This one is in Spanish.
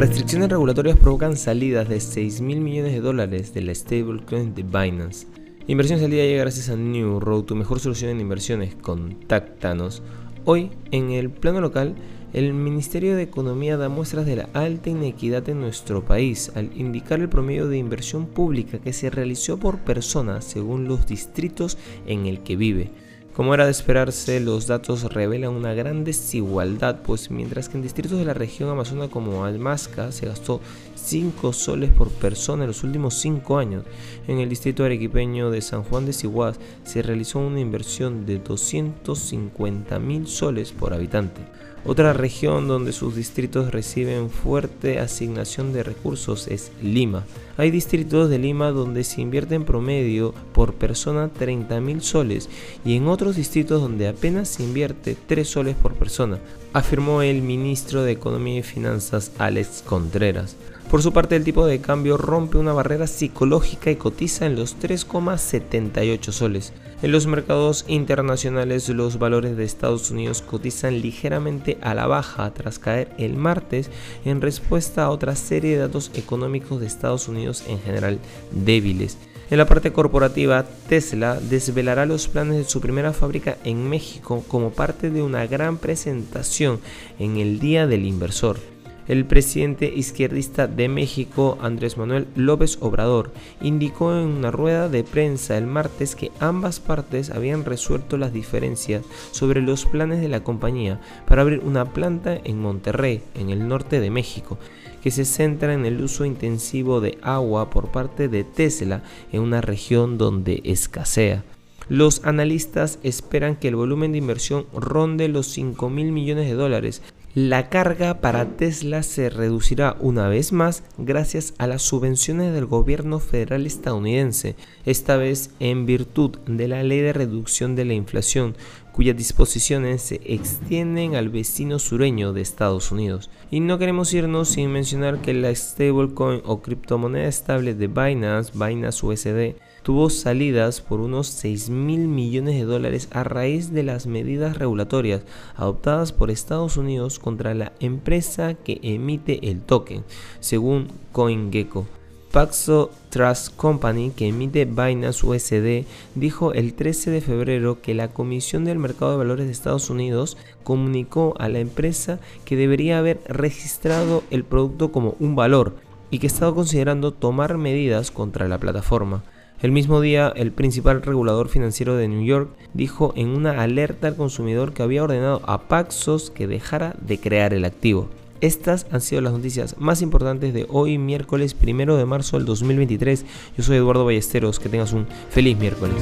Restricciones regulatorias provocan salidas de 6 mil millones de dólares de la stablecoin de Binance. Inversión salida llega gracias a New Road, tu mejor solución en inversiones. Contáctanos. Hoy, en el plano local, el Ministerio de Economía da muestras de la alta inequidad en nuestro país al indicar el promedio de inversión pública que se realizó por persona según los distritos en el que vive. Como era de esperarse, los datos revelan una gran desigualdad, pues mientras que en distritos de la región amazona como Almasca se gastó 5 soles por persona en los últimos 5 años, en el distrito arequipeño de San Juan de Siguaz se realizó una inversión de 250 mil soles por habitante. Otra región donde sus distritos reciben fuerte asignación de recursos es Lima. Hay distritos de Lima donde se invierte en promedio por persona 30 mil soles y en otros distritos donde apenas se invierte 3 soles por persona, afirmó el ministro de Economía y Finanzas Alex Contreras. Por su parte, el tipo de cambio rompe una barrera psicológica y cotiza en los 3,78 soles. En los mercados internacionales, los valores de Estados Unidos cotizan ligeramente a la baja tras caer el martes en respuesta a otra serie de datos económicos de Estados Unidos en general débiles. En la parte corporativa, Tesla desvelará los planes de su primera fábrica en México como parte de una gran presentación en el Día del Inversor. El presidente izquierdista de México, Andrés Manuel López Obrador, indicó en una rueda de prensa el martes que ambas partes habían resuelto las diferencias sobre los planes de la compañía para abrir una planta en Monterrey, en el norte de México, que se centra en el uso intensivo de agua por parte de Tesla en una región donde escasea. Los analistas esperan que el volumen de inversión ronde los 5 mil millones de dólares, la carga para Tesla se reducirá una vez más gracias a las subvenciones del gobierno federal estadounidense, esta vez en virtud de la ley de reducción de la inflación, cuyas disposiciones se extienden al vecino sureño de Estados Unidos. Y no queremos irnos sin mencionar que la stablecoin o criptomoneda estable de Binance, Binance USD, tuvo salidas por unos 6 mil millones de dólares a raíz de las medidas regulatorias adoptadas por Estados Unidos contra la empresa que emite el token, según CoinGecko. Paxo Trust Company, que emite Binance USD, dijo el 13 de febrero que la Comisión del Mercado de Valores de Estados Unidos comunicó a la empresa que debería haber registrado el producto como un valor y que estaba considerando tomar medidas contra la plataforma. El mismo día, el principal regulador financiero de New York dijo en una alerta al consumidor que había ordenado a Paxos que dejara de crear el activo. Estas han sido las noticias más importantes de hoy, miércoles 1 de marzo del 2023. Yo soy Eduardo Ballesteros, que tengas un feliz miércoles.